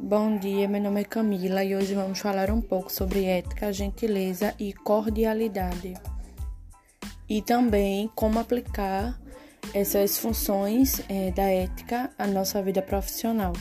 Bom dia, meu nome é Camila e hoje vamos falar um pouco sobre ética, gentileza e cordialidade. E também como aplicar essas funções é, da ética à nossa vida profissional.